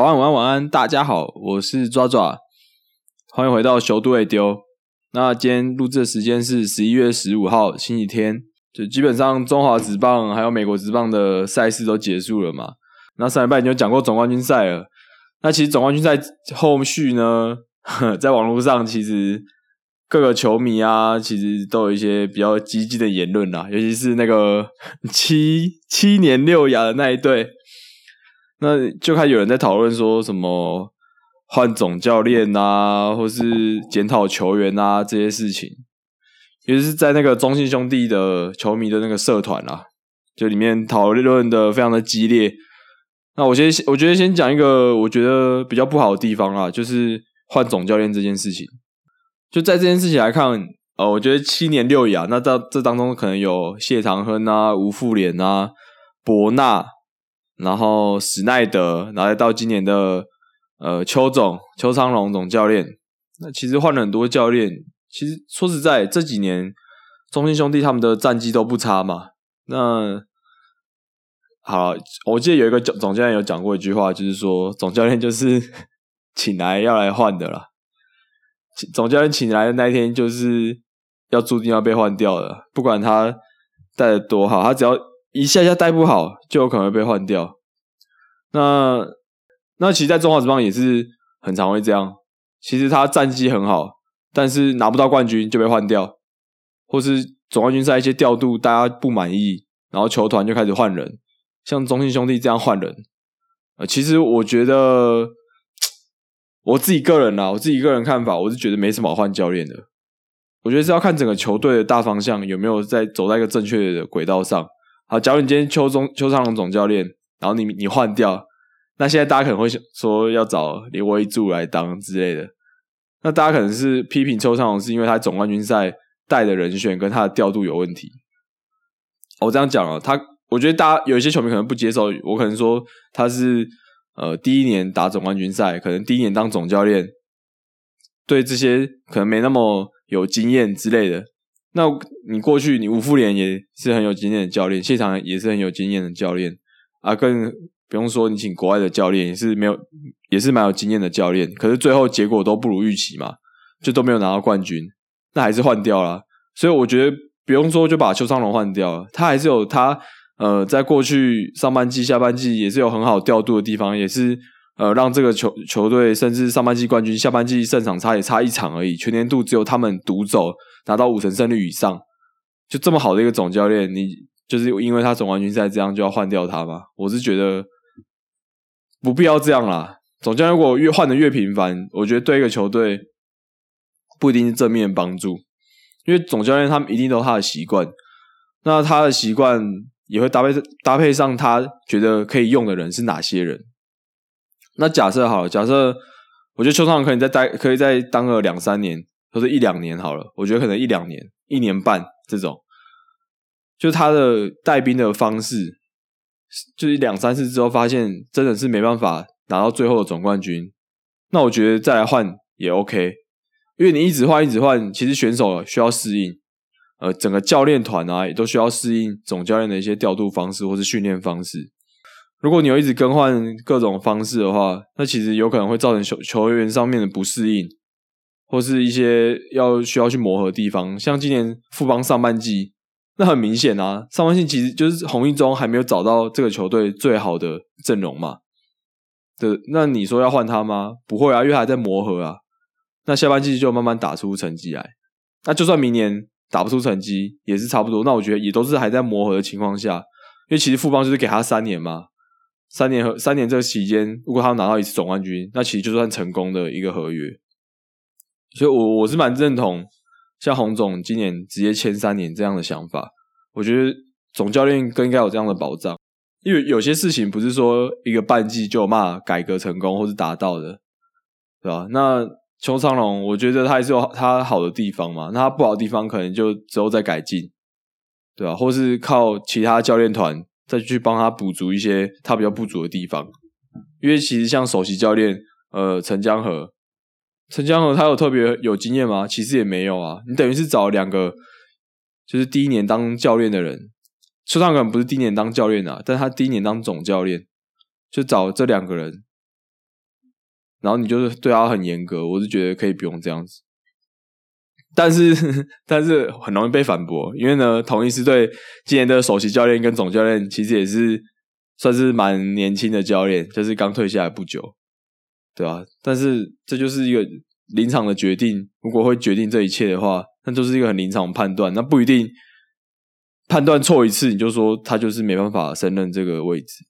早安，晚安，晚安，大家好，我是抓抓，欢迎回到球都会丢。那今天录制的时间是十一月十五号星期天，就基本上中华职棒还有美国职棒的赛事都结束了嘛。那上礼拜已经讲过总冠军赛了，那其实总冠军赛后续呢，在网络上其实各个球迷啊，其实都有一些比较激进的言论啦，尤其是那个 七七年六亚的那一队。那就开始有人在讨论说什么换总教练啊，或是检讨球员啊这些事情，也是在那个中信兄弟的球迷的那个社团啊，就里面讨论的非常的激烈。那我先，我觉得先讲一个我觉得比较不好的地方啊，就是换总教练这件事情。就在这件事情来看，呃，我觉得七年六亚，那到这当中可能有谢长亨啊、吴富连啊、博纳。然后史奈德，然后到今年的呃邱总邱昌龙总教练，那其实换了很多教练。其实说实在，这几年中信兄弟他们的战绩都不差嘛。那好，我记得有一个总总教练有讲过一句话，就是说总教练就是 请来要来换的啦。总教练请来的那一天，就是要注定要被换掉的，不管他带的多好，他只要。一下下带不好，就有可能会被换掉。那那其实，在中华职棒也是很常会这样。其实他战绩很好，但是拿不到冠军就被换掉，或是总冠军赛一些调度大家不满意，然后球团就开始换人。像中信兄弟这样换人，呃，其实我觉得我自己个人啊，我自己个人看法，我是觉得没什么好换教练的。我觉得是要看整个球队的大方向有没有在走在一个正确的轨道上。好，假如你今天邱中邱昌龙总教练，然后你你换掉，那现在大家可能会说要找林威柱来当之类的，那大家可能是批评邱昌龙是因为他总冠军赛带的人选跟他的调度有问题。我这样讲了，他我觉得大家有一些球迷可能不接受，我可能说他是呃第一年打总冠军赛，可能第一年当总教练，对这些可能没那么有经验之类的。那你过去，你吴富连也是很有经验的教练，谢长也是很有经验的教练啊，更不用说你请国外的教练也是没有，也是蛮有经验的教练，可是最后结果都不如预期嘛，就都没有拿到冠军，那还是换掉了。所以我觉得不用说就把邱昌龙换掉了，他还是有他呃，在过去上半季、下半季也是有很好调度的地方，也是呃让这个球球队甚至上半季冠军、下半季胜场差也差一场而已，全年度只有他们独走。拿到五成胜率以上，就这么好的一个总教练，你就是因为他总冠军赛这样就要换掉他吗？我是觉得不必要这样啦。总教练如果越换的越频繁，我觉得对一个球队不一定是正面帮助，因为总教练他们一定都有他的习惯，那他的习惯也会搭配搭配上他觉得可以用的人是哪些人。那假设好，假设我觉得邱昌可以再待，可以再当个两三年。或者一两年好了，我觉得可能一两年、一年半这种，就他的带兵的方式，就是两三次之后发现真的是没办法拿到最后的总冠军，那我觉得再来换也 OK，因为你一直换一直换，其实选手需要适应，呃，整个教练团啊也都需要适应总教练的一些调度方式或是训练方式。如果你有一直更换各种方式的话，那其实有可能会造成球球员上面的不适应。或是一些要需要去磨合的地方，像今年富邦上半季，那很明显啊，上半季其实就是洪一中还没有找到这个球队最好的阵容嘛。的，那你说要换他吗？不会啊，因为还在磨合啊。那下半季就慢慢打出成绩来。那就算明年打不出成绩，也是差不多。那我觉得也都是还在磨合的情况下，因为其实富邦就是给他三年嘛，三年和三年这个期间，如果他拿到一次总冠军，那其实就算成功的一个合约。所以，我我是蛮认同像洪总今年直接签三年这样的想法。我觉得总教练更应该有这样的保障，因为有些事情不是说一个半季就骂改革成功或是达到的，对吧？那邱昌龙，我觉得他还是有他好的地方嘛，那他不好的地方可能就之后再改进，对吧？或是靠其他教练团再去帮他补足一些他比较不足的地方。因为其实像首席教练呃陈江河。陈江河他有特别有经验吗？其实也没有啊。你等于是找两个，就是第一年当教练的人。邱尚可能不是第一年当教练啊，但他第一年当总教练，就找这两个人然后你就是对他很严格，我是觉得可以不用这样子。但是，但是很容易被反驳，因为呢，同一支队今年的首席教练跟总教练其实也是算是蛮年轻的教练，就是刚退下来不久，对吧？但是这就是一个临场的决定，如果会决定这一切的话，那就是一个很临场判断，那不一定判断错一次你就说他就是没办法胜任这个位置，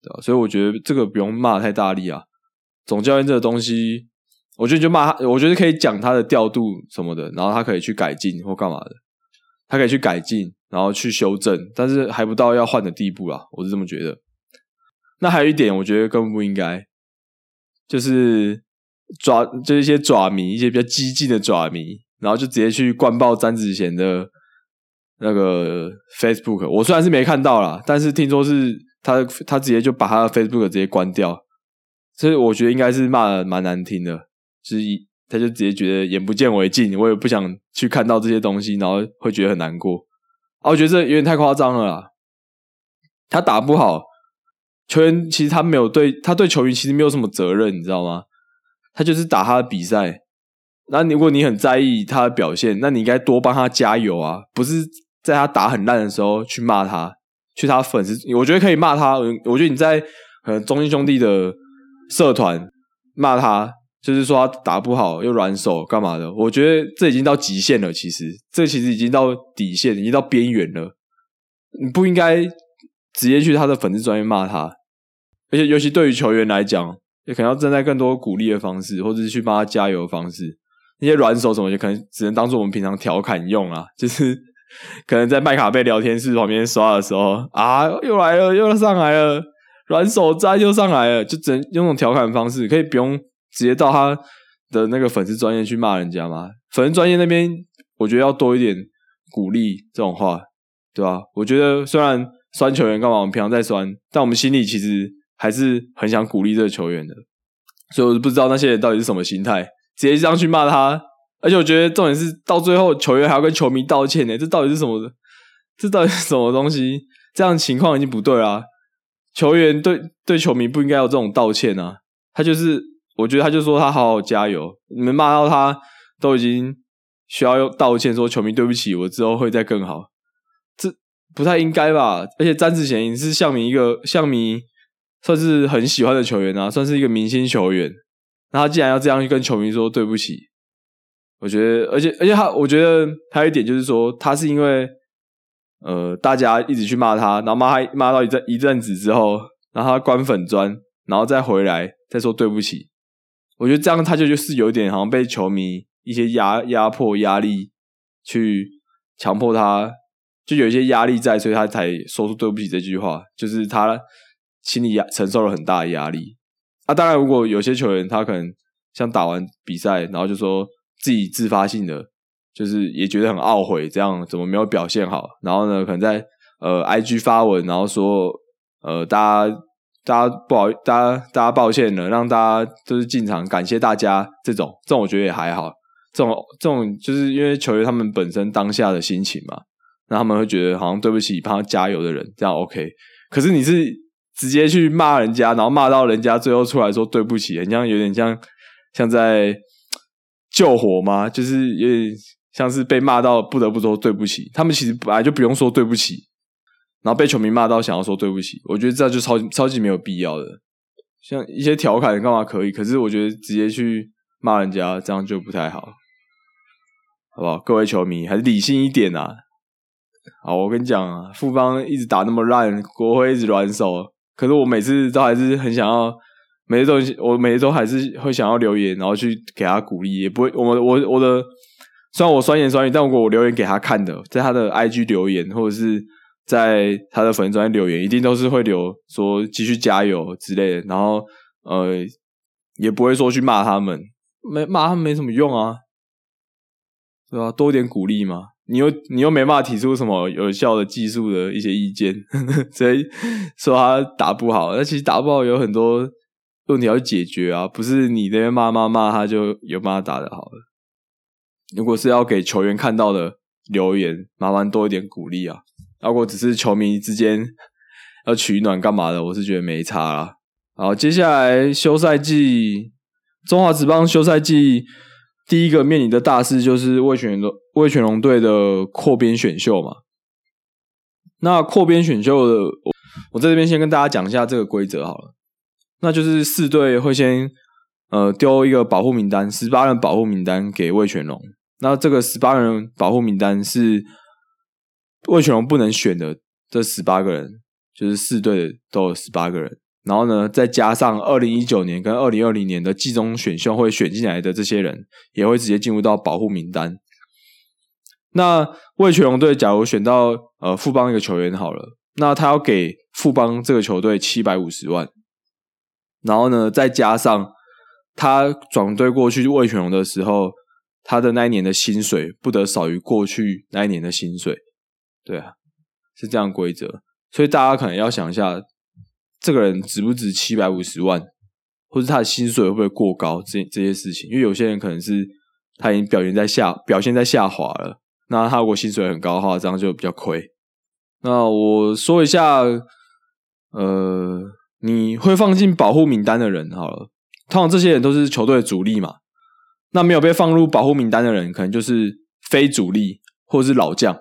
对吧？所以我觉得这个不用骂太大力啊，总教练这个东西。我觉得就骂他，我觉得可以讲他的调度什么的，然后他可以去改进或干嘛的，他可以去改进，然后去修正，但是还不到要换的地步啦，我是这么觉得。那还有一点，我觉得更不应该，就是爪，就是一些爪迷，一些比较激进的爪迷，然后就直接去灌爆詹子贤的那个 Facebook。我虽然是没看到啦，但是听说是他他直接就把他的 Facebook 直接关掉，所以我觉得应该是骂的蛮难听的。就是他就直接觉得眼不见为净，我也不想去看到这些东西，然后会觉得很难过。啊，我觉得这有点太夸张了啦。他打不好，球员其实他没有对他对球员其实没有什么责任，你知道吗？他就是打他的比赛。那如果你很在意他的表现，那你应该多帮他加油啊，不是在他打很烂的时候去骂他，去他粉丝。我觉得可以骂他，我觉得你在可能中心兄弟的社团骂他。就是说他打不好又软手干嘛的？我觉得这已经到极限了。其实这其实已经到底线，已经到边缘了。你不应该直接去他的粉丝专业骂他，而且尤其对于球员来讲，也可能要站在更多鼓励的方式，或者是去帮他加油的方式。那些软手什么，就可能只能当做我们平常调侃用啊。就是 可能在麦卡贝聊天室旁边刷的时候啊，又来了，又上来了，软手摘又上来了，就只能用那种调侃方式，可以不用。直接到他的那个粉丝专业去骂人家吗？粉丝专业那边，我觉得要多一点鼓励这种话，对吧？我觉得虽然酸球员干嘛，我们平常在酸，但我们心里其实还是很想鼓励这个球员的。所以我不知道那些人到底是什么心态，直接这样去骂他。而且我觉得重点是到最后球员还要跟球迷道歉呢，这到底是什么？这到底是什么东西？这样情况已经不对啦。球员对对球迷不应该有这种道歉啊，他就是。我觉得他就说他好好加油，你们骂到他都已经需要用道歉，说球迷对不起，我之后会再更好，这不太应该吧？而且詹子贤是向迷一个向迷算是很喜欢的球员啊，算是一个明星球员，那他既然要这样去跟球迷说对不起，我觉得，而且而且他，我觉得还有一点就是说，他是因为呃大家一直去骂他，然后骂他骂到一阵一阵子之后，然后他关粉砖，然后再回来再说对不起。我觉得这样他就就是有点好像被球迷一些压压迫压力去强迫他，就有一些压力在，所以他才说出对不起这句话，就是他心里压承受了很大的压力。啊，当然，如果有些球员他可能像打完比赛，然后就说自己自发性的，就是也觉得很懊悔，这样怎么没有表现好，然后呢，可能在呃 IG 发文，然后说呃大家。大家不好，大家大家抱歉了，让大家都是进场，感谢大家。这种这种我觉得也还好，这种这种就是因为球员他们本身当下的心情嘛，那他们会觉得好像对不起帮他加油的人，这样 OK。可是你是直接去骂人家，然后骂到人家最后出来说对不起，很像有点像像在救火吗？就是有点像是被骂到不得不说对不起。他们其实本来就不用说对不起。然后被球迷骂到想要说对不起，我觉得这样就超超级没有必要的。像一些调侃干嘛可以，可是我觉得直接去骂人家这样就不太好，好不好？各位球迷还是理性一点啊！好，我跟你讲啊，富邦一直打那么烂，国徽一直软手，可是我每次都还是很想要，每次都我每次都还是会想要留言，然后去给他鼓励，也不会我我我的虽然我酸言酸语，但如果我留言给他看的，在他的 IG 留言或者是。在他的粉丝专留言，一定都是会留说继续加油之类的，然后呃，也不会说去骂他们，没骂他们没什么用啊，对吧？多一点鼓励嘛。你又你又没办法提出什么有效的技术的一些意见，所以说他打不好。那其实打不好有很多问题要解决啊，不是你那边骂骂骂他就有办法打得好的。如果是要给球员看到的留言，麻烦多一点鼓励啊。如果只是球迷之间 要取暖干嘛的，我是觉得没差啦。好，接下来休赛季中华职棒休赛季第一个面临的大事就是魏全龙魏全龙队的扩编选秀嘛。那扩编选秀的，我在这边先跟大家讲一下这个规则好了。那就是四队会先呃丢一个保护名单，十八人保护名单给魏全龙。那这个十八人保护名单是魏全龙不能选的，这十八个人就是四队都有十八个人。然后呢，再加上二零一九年跟二零二零年的季中选秀会选进来的这些人，也会直接进入到保护名单。那魏全龙队假如选到呃富邦一个球员好了，那他要给富邦这个球队七百五十万，然后呢，再加上他转队过去魏全龙的时候，他的那一年的薪水不得少于过去那一年的薪水。对啊，是这样规则，所以大家可能要想一下。这个人值不值七百五十万，或者他的薪水会不会过高？这这些事情，因为有些人可能是他已经表现在下表现在下滑了，那他如果薪水很高的话，这样就比较亏。那我说一下，呃，你会放进保护名单的人好了，通常这些人都是球队的主力嘛。那没有被放入保护名单的人，可能就是非主力或者是老将。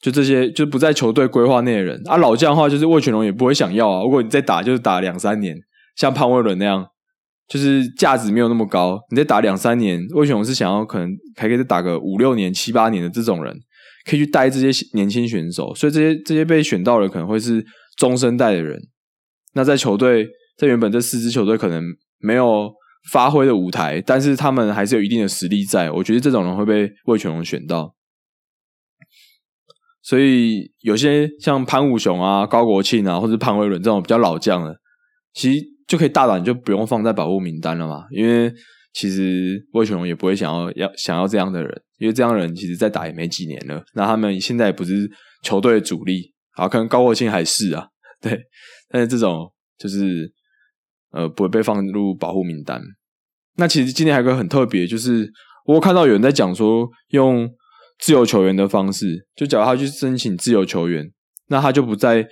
就这些，就不在球队规划内的人啊。老将的话，就是魏全龙也不会想要啊。如果你再打，就是打两三年，像潘威伦那样，就是价值没有那么高。你再打两三年，魏全龙是想要可能还可以再打个五六年、七八年的这种人，可以去带这些年轻选手。所以这些这些被选到的可能会是终身带的人。那在球队，在原本这四支球队可能没有发挥的舞台，但是他们还是有一定的实力在。我觉得这种人会被魏全龙选到。所以有些像潘武雄啊、高国庆啊，或者潘威伦这种比较老将的，其实就可以大胆就不用放在保护名单了嘛。因为其实魏雄也不会想要要想要这样的人，因为这样的人其实在打也没几年了。那他们现在也不是球队的主力，好，可能高国庆还是啊，对。但是这种就是呃不会被放入保护名单。那其实今天还有个很特别，就是我看到有人在讲说用。自由球员的方式，就假如他去申请自由球员，那他就不在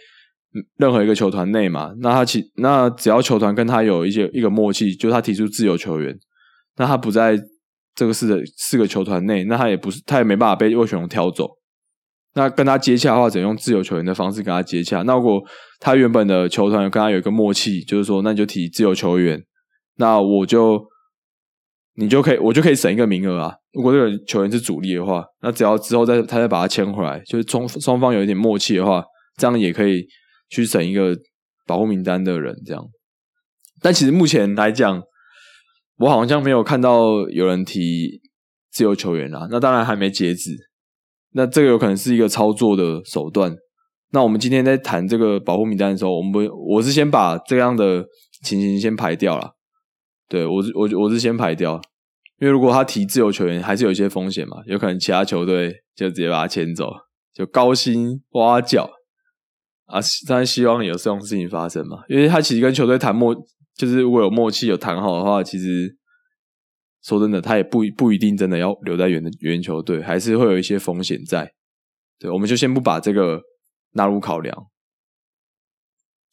任何一个球团内嘛。那他其那只要球团跟他有一些一个默契，就他提出自由球员，那他不在这个四的四个球团内，那他也不是他也没办法被魏选龙挑走。那跟他接洽的话，只能用自由球员的方式跟他接洽。那如果他原本的球团跟他有一个默契，就是说，那你就提自由球员，那我就。你就可以，我就可以省一个名额啊。如果这个球员是主力的话，那只要之后再他再把他签回来，就是双双方有一点默契的话，这样也可以去省一个保护名单的人。这样，但其实目前来讲，我好像没有看到有人提自由球员啊。那当然还没截止，那这个有可能是一个操作的手段。那我们今天在谈这个保护名单的时候，我们我是先把这样的情形先排掉了。对我是我我是先排掉，因为如果他提自由球员，还是有一些风险嘛，有可能其他球队就直接把他签走，就高薪挖角啊！当然希望有这种事情发生嘛，因为他其实跟球队谈默，就是如果有默契有谈好的话，其实说真的，他也不不一定真的要留在原原球队，还是会有一些风险在。对，我们就先不把这个纳入考量。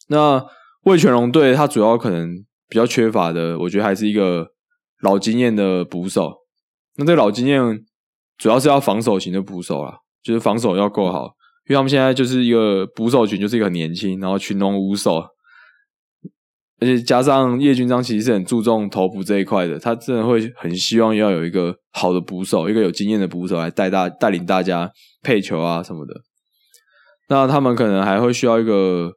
那魏全龙队他主要可能。比较缺乏的，我觉得还是一个老经验的捕手。那这个老经验主要是要防守型的捕手啦，就是防守要够好。因为他们现在就是一个捕手群，就是一个很年轻，然后群龙无首，而且加上叶军章其实是很注重投捕这一块的，他真的会很希望要有一个好的捕手，一个有经验的捕手来带大带领大家配球啊什么的。那他们可能还会需要一个。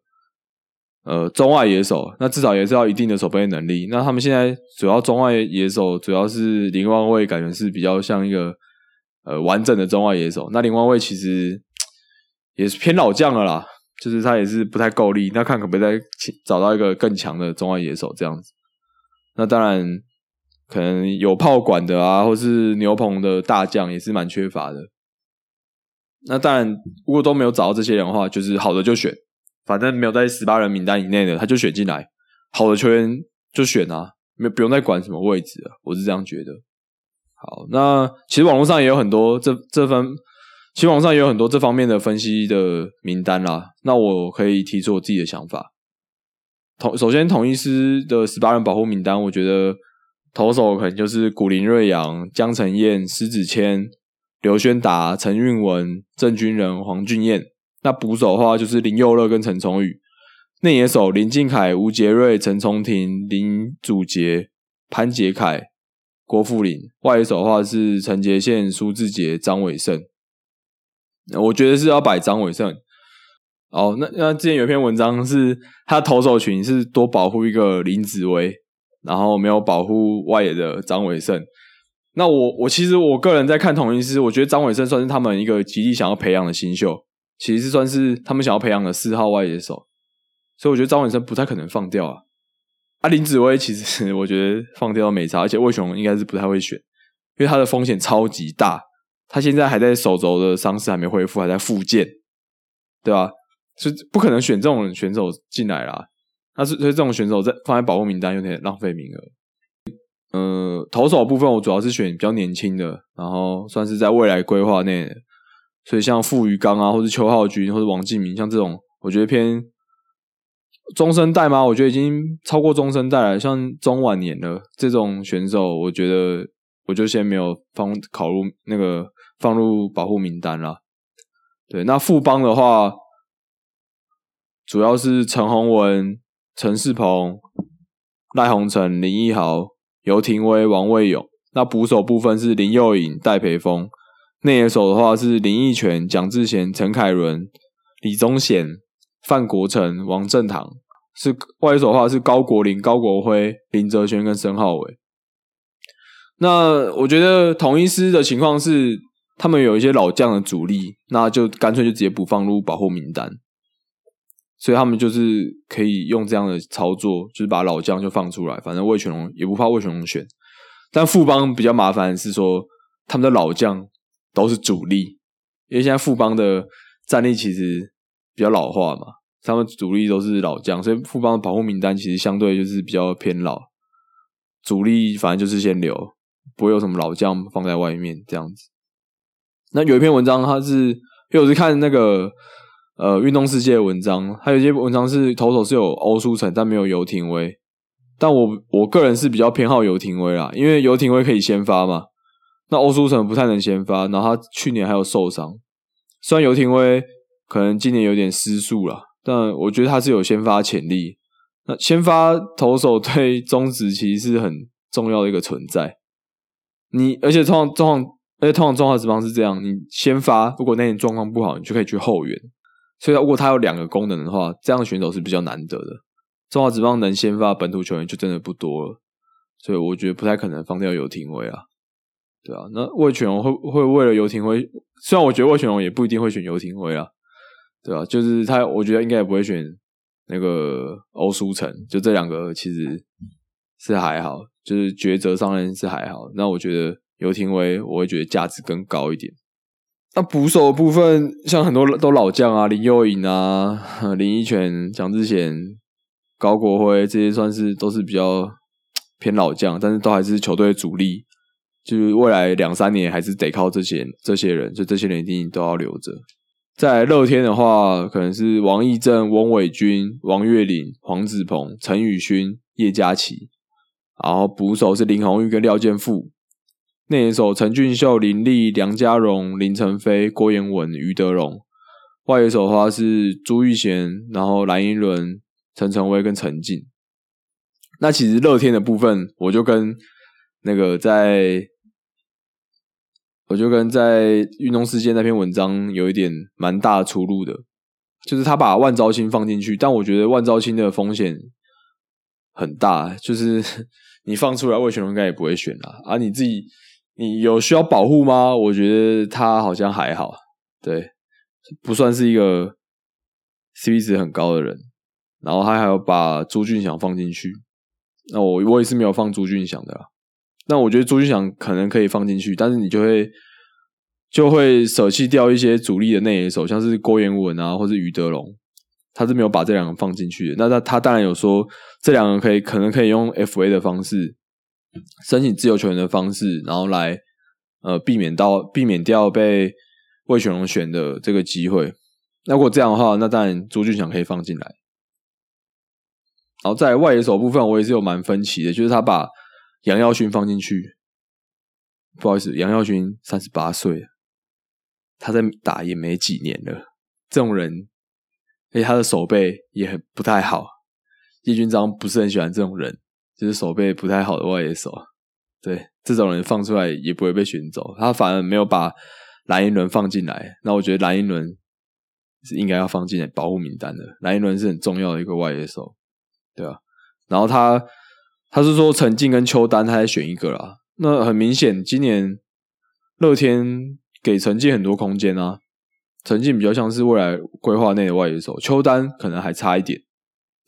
呃，中外野手，那至少也是要一定的守备能力。那他们现在主要中外野手，主要是林万卫，感觉是比较像一个呃完整的中外野手。那林万卫其实也是偏老将了啦，就是他也是不太够力。那看可不可以再找到一个更强的中外野手这样子。那当然，可能有炮管的啊，或是牛棚的大将也是蛮缺乏的。那当然，如果都没有找到这些人的话，就是好的就选。反正没有在十八人名单以内的，他就选进来。好的球员就选啊，没不用再管什么位置了。我是这样觉得。好，那其实网络上也有很多这这份，其实网上也有很多这方面的分析的名单啦。那我可以提出我自己的想法。统首先统一师的十八人保护名单，我觉得投手可能就是古林瑞阳、江承彦、石子谦、刘轩达、陈运文、郑军人、黄俊彦。那捕手的话就是林佑乐跟陈崇宇。内野手林敬凯、吴杰瑞、陈崇廷、林祖杰、潘杰凯、郭富林。外野手的话是陈杰宪、苏志杰、张伟胜。我觉得是要摆张伟胜。哦，那那之前有篇文章是他投手群是多保护一个林子威，然后没有保护外野的张伟胜。那我我其实我个人在看统一师，我觉得张伟胜算是他们一个极力想要培养的新秀，其实算是他们想要培养的四号外野手。所以我觉得张伟胜不太可能放掉啊。啊，林子威其实 我觉得放掉没差，而且魏雄应该是不太会选，因为他的风险超级大，他现在还在手肘的伤势还没恢复，还在复健，对吧？是不可能选这种选手进来啦。那是所以这种选手在放在保护名单有点浪费名额。呃，投手部分我主要是选比较年轻的，然后算是在未来规划内。所以像傅余刚啊，或者邱浩军，或者王敬明，像这种我觉得偏中生代吗？我觉得已经超过中生代了，像中晚年的这种选手，我觉得我就先没有放考入那个放入保护名单了。对，那富邦的话。主要是陈宏文、陈世鹏、赖宏成、林奕豪、尤廷威、王卫勇。那捕手部分是林佑颖、戴培峰。内野手的话是林奕泉、蒋志贤、陈凯伦、李宗显、范国成、王正堂。是外野手的话是高国林、高国辉、林哲轩跟申浩伟。那我觉得同一师的情况是，他们有一些老将的主力，那就干脆就直接不放入保护名单。所以他们就是可以用这样的操作，就是把老将就放出来，反正魏全龙也不怕魏全龙选。但富邦比较麻烦是说，他们的老将都是主力，因为现在富邦的战力其实比较老化嘛，他们主力都是老将，所以富邦的保护名单其实相对就是比较偏老，主力反正就是先留，不会有什么老将放在外面这样子。那有一篇文章，他是因为我是看那个。呃，运动世界的文章，还有一些文章是投手是有欧舒成，但没有游廷威。但我我个人是比较偏好游廷威啦，因为游廷威可以先发嘛。那欧舒成不太能先发，然后他去年还有受伤。虽然游廷威可能今年有点失速了，但我觉得他是有先发潜力。那先发投手对中职其实是很重要的一个存在。你而且通常状况，而且通常状况职棒是这样：你先发，如果那年状况不好，你就可以去后援。所以，如果他有两个功能的话，这样的选手是比较难得的。中华职棒能先发本土球员就真的不多了，所以我觉得不太可能放掉游廷威啊。对啊，那魏全龙会会为了游廷威，虽然我觉得魏全龙也不一定会选游廷威啊，对啊，就是他，我觉得应该也不会选那个欧舒城，就这两个其实是还好，就是抉择上面是还好。那我觉得游廷威，我会觉得价值更高一点。那捕手部分，像很多都老将啊，林佑颖啊，林一泉、蒋志贤、高国辉这些，算是都是比较偏老将，但是都还是球队主力。就是未来两三年还是得靠这些这些人，就这些人一定都要留着。在乐天的话，可能是王义正、翁伟君、王岳林、黄子鹏、陈宇勋、叶嘉琪，然后捕手是林红玉跟廖健富。内野手陈俊秀、林立、梁家荣、林晨飞、郭彦文、余德荣；外野手的话是朱玉贤，然后蓝英伦、陈晨威跟陈进。那其实乐天的部分，我就跟那个在，我就跟在运动世界那篇文章有一点蛮大出入的，就是他把万昭清放进去，但我觉得万昭清的风险很大，就是你放出来，魏全龙应该也不会选啦，而你自己。你有需要保护吗？我觉得他好像还好，对，不算是一个 CP 值很高的人。然后他还要把朱俊祥放进去，那我我也是没有放朱俊祥的。那我觉得朱俊祥可能可以放进去，但是你就会就会舍弃掉一些主力的内野手，像是郭彦文啊，或是余德龙，他是没有把这两个放进去的。那他他当然有说这两个可以可能可以用 FA 的方式。申请自由球员的方式，然后来呃避免到避免掉被魏全龙选的这个机会。那如果这样的话，那当然朱俊祥可以放进来。然后在外野手部分，我也是有蛮分歧的，就是他把杨耀勋放进去。不好意思，杨耀勋三十八岁，他在打也没几年了。这种人，而且他的手背也很不太好。叶军章不是很喜欢这种人，就是手背不太好的外野手。对，这种人放出来也不会被选走。他反而没有把蓝英伦放进来。那我觉得蓝英伦是应该要放进来保护名单的。蓝英伦是很重要的一个外野手，对吧？然后他他是说陈静跟邱丹，他在选一个啦。那很明显，今年乐天给陈静很多空间啊。陈静比较像是未来规划内的外野手，邱丹可能还差一点。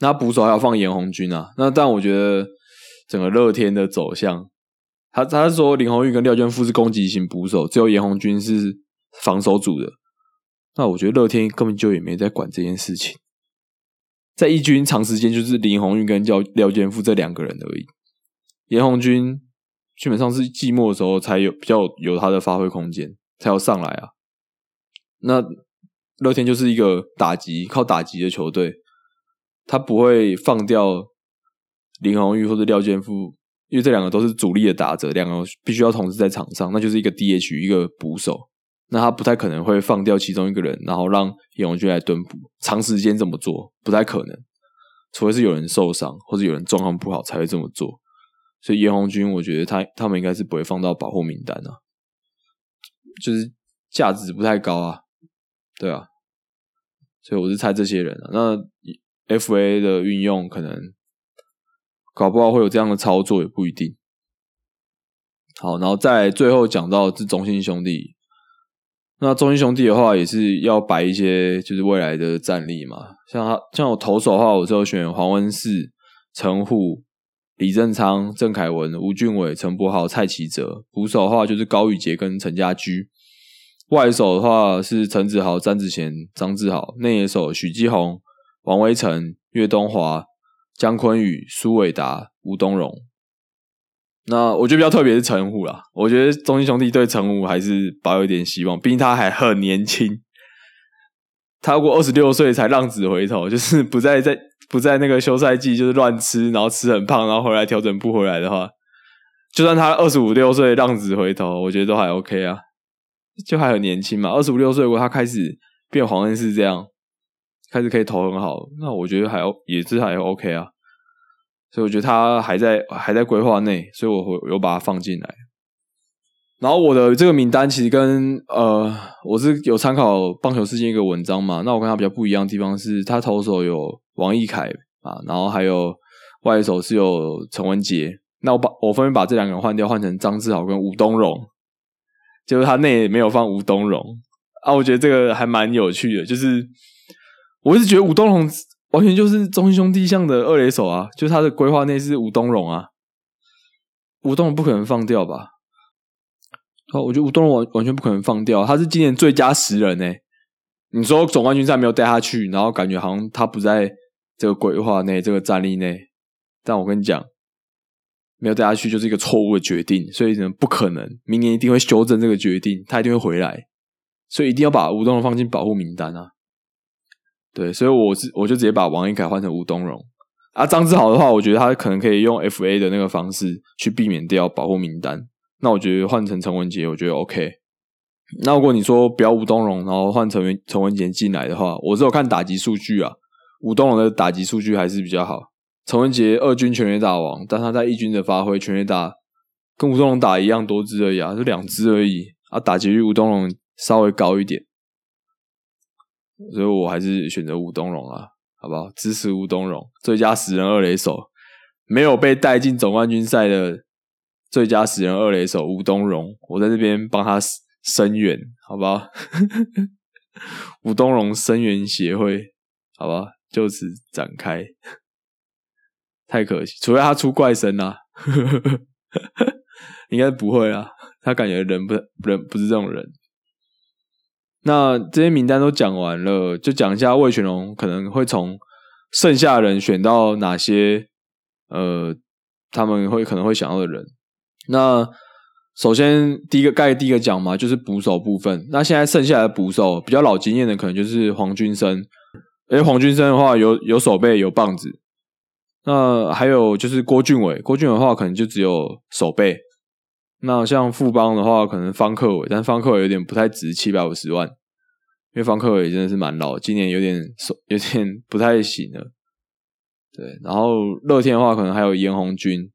那捕手还要放严红军啊。那但我觉得整个乐天的走向，他他是说林红玉跟廖娟富是攻击型捕手，只有严红军是防守组的。那我觉得乐天根本就也没在管这件事情，在一军长时间就是林红玉跟廖廖建富这两个人而已，严红军。基本上是季末的时候才有比较有他的发挥空间，才要上来啊。那乐天就是一个打击靠打击的球队，他不会放掉林红玉或者廖建富，因为这两个都是主力的打者，两个必须要同时在场上，那就是一个 DH 一个捕手，那他不太可能会放掉其中一个人，然后让严红军来蹲捕，长时间这么做不太可能，除非是有人受伤或者有人状况不好才会这么做。所以严红军，我觉得他他们应该是不会放到保护名单啊，就是价值不太高啊，对啊，所以我是猜这些人啊。那 F A 的运用可能搞不好会有这样的操作，也不一定。好，然后再最后讲到是中信兄弟，那中信兄弟的话也是要摆一些就是未来的战力嘛，像他像我投手的话，我就选黄文士、陈虎。李正昌、郑凯文、吴俊伟、陈柏豪、蔡启哲，捕手的话就是高宇杰跟陈家驹；外手的话是陈子豪、詹子贤、张志豪；内野手许基宏、王威成、岳东华、姜坤宇、苏伟达、吴东荣。那我觉得比较特别是陈虎啦，我觉得中信兄弟对陈虎还是保有一点希望，毕竟他还很年轻，他过二十六岁才浪子回头，就是不再在。不在那个休赛季就是乱吃，然后吃很胖，然后回来调整不回来的话，就算他二十五六岁浪子回头，我觉得都还 OK 啊，就还很年轻嘛。二十五六岁如果他开始变黄恩是这样，开始可以投很好，那我觉得还也是还 OK 啊。所以我觉得他还在还在规划内，所以我会有把他放进来。然后我的这个名单其实跟呃，我是有参考棒球世界一个文章嘛，那我跟他比较不一样的地方是他投手有。王义凯啊，然后还有外手是有陈文杰，那我把我分别把这两个人换掉，换成张志豪跟吴东荣，就是他内没有放吴东荣啊，我觉得这个还蛮有趣的，就是我一直觉得吴东荣完全就是中心兄弟像的二垒手啊，就他的规划内是吴东荣啊，吴东荣不可能放掉吧？好，我觉得吴东荣完完全不可能放掉，他是今年最佳十人呢。你说总冠军赛没有带他去，然后感觉好像他不在。这个规划内，这个战力内，但我跟你讲，没有带他去就是一个错误的决定，所以呢，不可能，明年一定会修正这个决定，他一定会回来，所以一定要把吴东荣放进保护名单啊。对，所以我是我就直接把王一凯换成吴东荣啊。张志豪的话，我觉得他可能可以用 F A 的那个方式去避免掉保护名单。那我觉得换成陈文杰，我觉得 OK。那如果你说不要吴东荣，然后换陈文陈文杰进来的话，我只有看打击数据啊。吴东荣的打击数据还是比较好。陈文杰二军全垒打王，但他在一军的发挥全垒打跟吴东龙打一样多支而已啊，就两支而已啊，打击率吴东荣稍微高一点，所以我还是选择吴东荣啊，好不好？支持吴东荣，最佳十人二垒手，没有被带进总冠军赛的最佳十人二垒手吴东荣，我在这边帮他声援，好不好？吴东荣声援协会，好吧？就此展开，太可惜。除非他出怪声啦，应该不会啊。他感觉人不人不是这种人。那这些名单都讲完了，就讲一下魏全龙可能会从剩下人选到哪些呃，他们会可能会想要的人。那首先第一个盖第一个讲嘛，就是捕手部分。那现在剩下的捕手比较老经验的，可能就是黄君生。哎，黄军生的话有有手背有棒子，那还有就是郭俊伟，郭俊伟的话可能就只有手背。那像富邦的话，可能方克伟，但方克伟有点不太值七百五十万，因为方克伟真的是蛮老，今年有点手有点不太行了。对，然后乐天的话，可能还有严红军，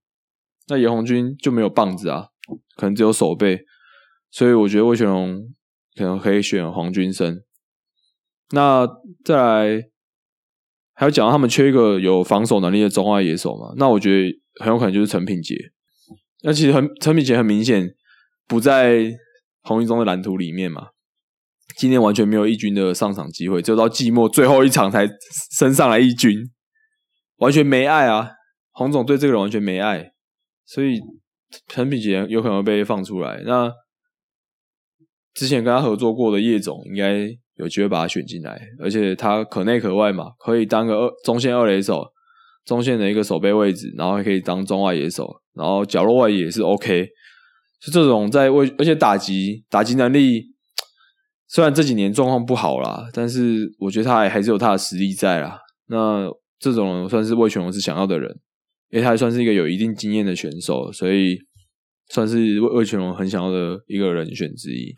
那严红军就没有棒子啊，可能只有手背，所以我觉得魏全龙可能可以选黄军生。那再来还有讲到他们缺一个有防守能力的中外野手嘛？那我觉得很有可能就是陈品杰。那其实很陈品杰很明显不在红一中的蓝图里面嘛，今天完全没有一军的上场机会，只有到季末最后一场才升上来一军，完全没爱啊！洪总对这个人完全没爱，所以陈品杰有可能被放出来。那之前跟他合作过的叶总应该有机会把他选进来，而且他可内可外嘛，可以当个二中线二垒手，中线的一个守备位置，然后还可以当中外野手。然后角落外也是 OK，就这种在为，而且打击打击能力，虽然这几年状况不好啦，但是我觉得他还还是有他的实力在啦。那这种算是魏全龙是想要的人，因为他还算是一个有一定经验的选手，所以算是魏魏全龙很想要的一个人选之一。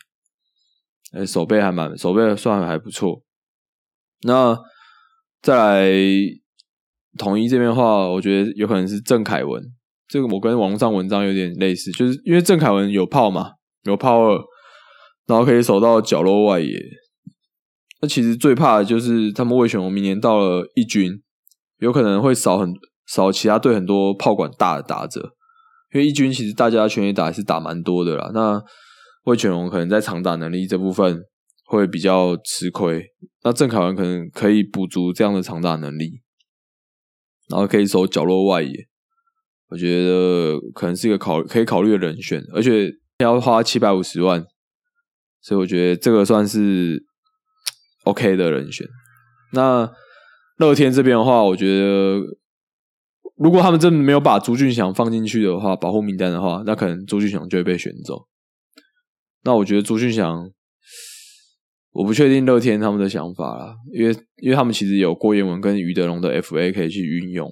呃，手背还蛮手背算还不错。那再来统一这边的话，我觉得有可能是郑凯文。这个我跟网络上文章有点类似，就是因为郑凯文有炮嘛，有炮二，然后可以守到角落外野。那其实最怕的就是他们魏选龙明年到了一军，有可能会少很少其他队很多炮管大的打者，因为一军其实大家全力打是打蛮多的啦。那魏全龙可能在长打能力这部分会比较吃亏，那郑凯文可能可以补足这样的长打能力，然后可以守角落外野。我觉得可能是一个考可以考虑的人选，而且要花七百五十万，所以我觉得这个算是 OK 的人选。那乐天这边的话，我觉得如果他们真的没有把朱俊祥放进去的话，保护名单的话，那可能朱俊祥就会被选走。那我觉得朱俊祥，我不确定乐天他们的想法啦，因为因为他们其实有郭彦文跟余德龙的 FA 可以去运用。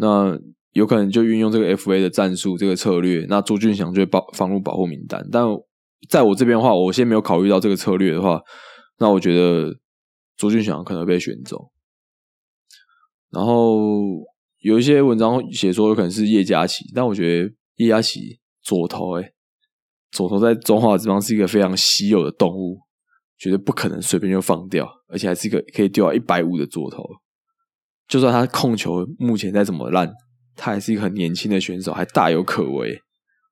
那有可能就运用这个 FA 的战术，这个策略，那朱俊祥就会保放入保护名单。但在我这边的话，我先没有考虑到这个策略的话，那我觉得朱俊祥可能被选走。然后有一些文章写说有可能是叶嘉琪，但我觉得叶嘉琪左投，哎，左投在中华之邦是一个非常稀有的动物，觉得不可能随便就放掉，而且还是一个可以丢到一百五的左投。就算他控球目前再怎么烂，他还是一个很年轻的选手，还大有可为，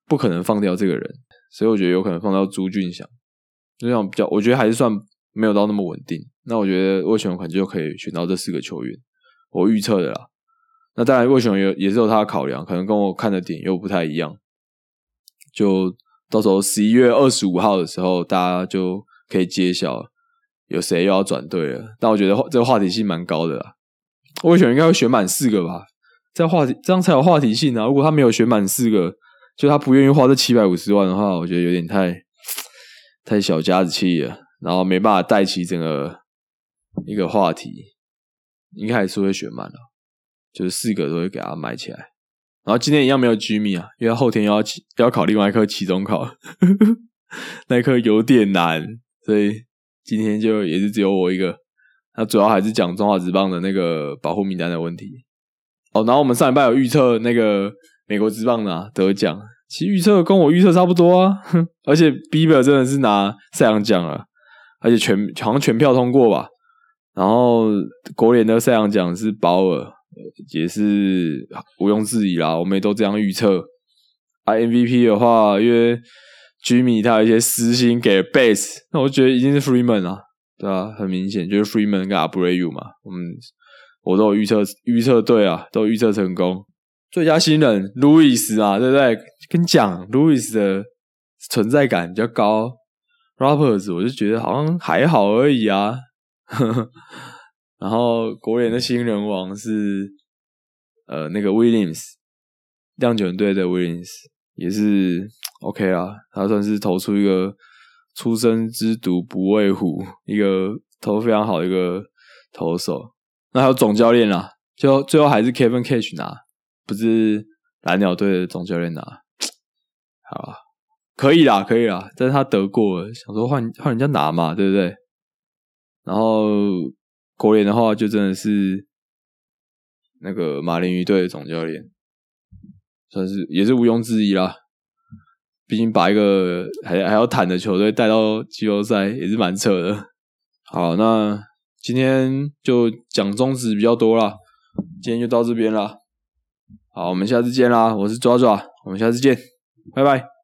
不可能放掉这个人。所以我觉得有可能放到朱俊祥，这样比较，我觉得还是算没有到那么稳定。那我觉得魏雄可能就可以选到这四个球员，我预测的啦。那当然魏雄有也是有他的考量，可能跟我看的点又不太一样。就到时候十一月二十五号的时候，大家就可以揭晓有谁又要转队了。但我觉得这个话题性蛮高的啦。我选应该会选满四个吧，这话题这样才有话题性啊！如果他没有选满四个，就他不愿意花这七百五十万的话，我觉得有点太太小家子气了，然后没办法带起整个一个话题，应该还是会选满了，就是四个都会给他买起来。然后今天一样没有居民啊，因为后天要要考另外一科期中考，那科有点难，所以今天就也是只有我一个。那主要还是讲中华职棒的那个保护名单的问题。哦，然后我们上礼拜有预测那个美国职棒的得奖，其实预测跟我预测差不多啊。而且 Bieber 真的是拿赛扬奖了，而且全好像全票通过吧。然后国联的赛扬奖是保尔，也是毋庸置疑啦。我们也都这样预测。啊，MVP 的话，因为 Jimmy 他有一些私心给 Base，那我觉得已经是 Freeman 了。对啊，很明显就是 Freeman 跟 Abreu 嘛，我们我都有预测预测对啊，都预测成功。最佳新人 Louis 啊，对不对？跟你讲，Louis 的存在感比较高，Rappers 我就觉得好像还好而已啊。然后国联的新人王是呃那个 Williams，酿酒队的 Williams 也是 OK 啊，他算是投出一个。出生之犊不畏虎，一个投非常好的一个投手。那还有总教练啦就最后还是 Kevin Cash 拿，不是蓝鸟队的总教练拿。好，可以啦，可以啦，但是他得过了，想说换换人家拿嘛，对不对？然后国联的话，就真的是那个马林鱼队的总教练，算是也是毋庸置疑啦。毕竟把一个还还要坦的球队带到季后赛，也是蛮扯的。好，那今天就讲中指比较多了，今天就到这边了。好，我们下次见啦！我是抓抓，我们下次见，拜拜。